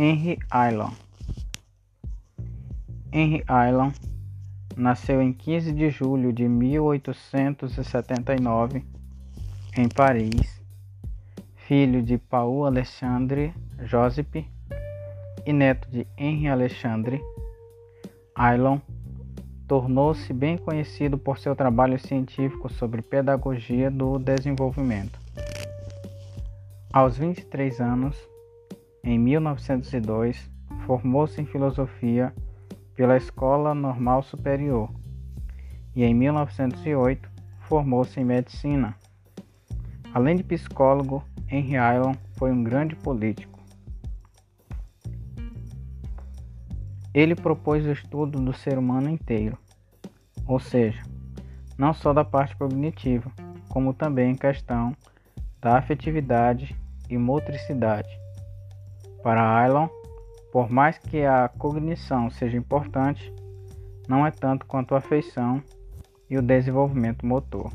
Henry Island. Henry Island nasceu em 15 de julho de 1879 em Paris, filho de Paul Alexandre Joseph e neto de Henry Alexandre. Island tornou-se bem conhecido por seu trabalho científico sobre pedagogia do desenvolvimento. Aos 23 anos, em 1902, formou-se em filosofia pela Escola Normal Superior e em 1908 formou-se em medicina. Além de psicólogo, Henry Allen foi um grande político. Ele propôs o estudo do ser humano inteiro, ou seja, não só da parte cognitiva, como também em questão da afetividade e motricidade. Para Aylon, por mais que a cognição seja importante, não é tanto quanto a afeição e o desenvolvimento motor.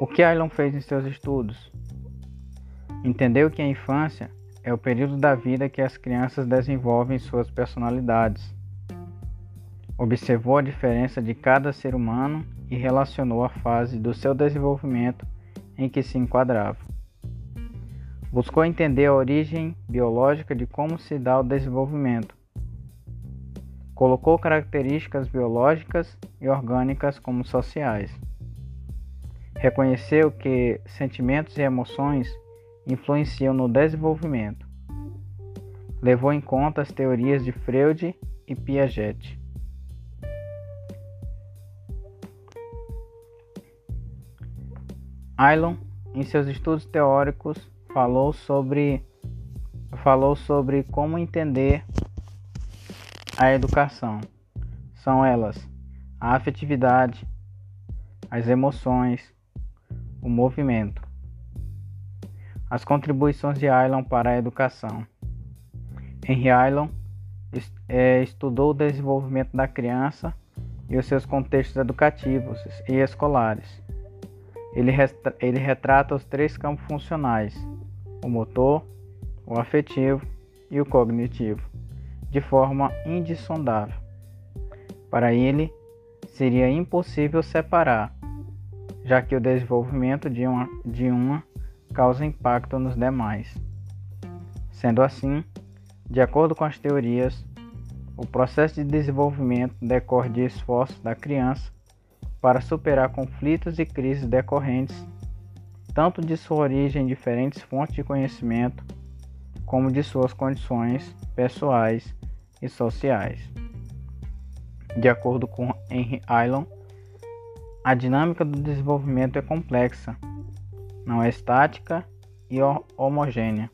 O que Aylon fez em seus estudos? Entendeu que a infância é o período da vida que as crianças desenvolvem suas personalidades. Observou a diferença de cada ser humano e relacionou a fase do seu desenvolvimento em que se enquadrava. Buscou entender a origem biológica de como se dá o desenvolvimento. Colocou características biológicas e orgânicas como sociais. Reconheceu que sentimentos e emoções influenciam no desenvolvimento. Levou em conta as teorias de Freud e Piaget. Aylon, em seus estudos teóricos, falou sobre falou sobre como entender a educação. São elas a afetividade, as emoções, o movimento. As contribuições de Aylon para a educação. Henry Aylon é, estudou o desenvolvimento da criança e os seus contextos educativos e escolares. Ele, ele retrata os três campos funcionais o motor, o afetivo e o cognitivo, de forma indissondável. Para ele, seria impossível separar, já que o desenvolvimento de uma, de uma causa impacto nos demais. Sendo assim, de acordo com as teorias, o processo de desenvolvimento decorre de esforços da criança para superar conflitos e crises decorrentes tanto de sua origem em diferentes fontes de conhecimento, como de suas condições pessoais e sociais. De acordo com Henry Aylon, a dinâmica do desenvolvimento é complexa, não é estática e homogênea.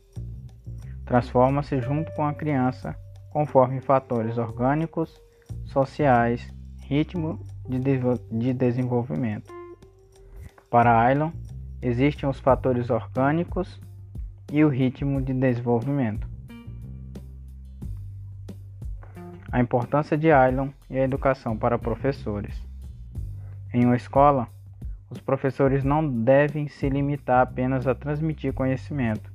Transforma-se junto com a criança conforme fatores orgânicos, sociais, ritmo de, desenvolvimento. Para Aylon, existem os fatores orgânicos e o ritmo de desenvolvimento. A importância de Aylon e a educação para professores. Em uma escola, os professores não devem se limitar apenas a transmitir conhecimento.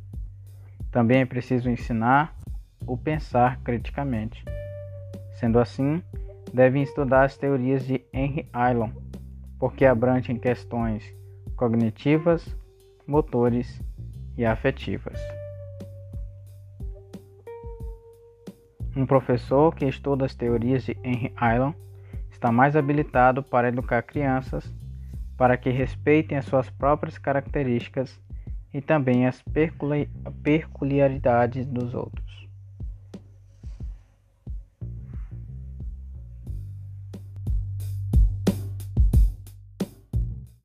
Também é preciso ensinar o pensar criticamente. Sendo assim, devem estudar as teorias de Henry Aylon, porque abrangem questões cognitivas, motores e afetivas. Um professor que estuda as teorias de Henry Aylon está mais habilitado para educar crianças para que respeitem as suas próprias características e também as peculiaridades dos outros.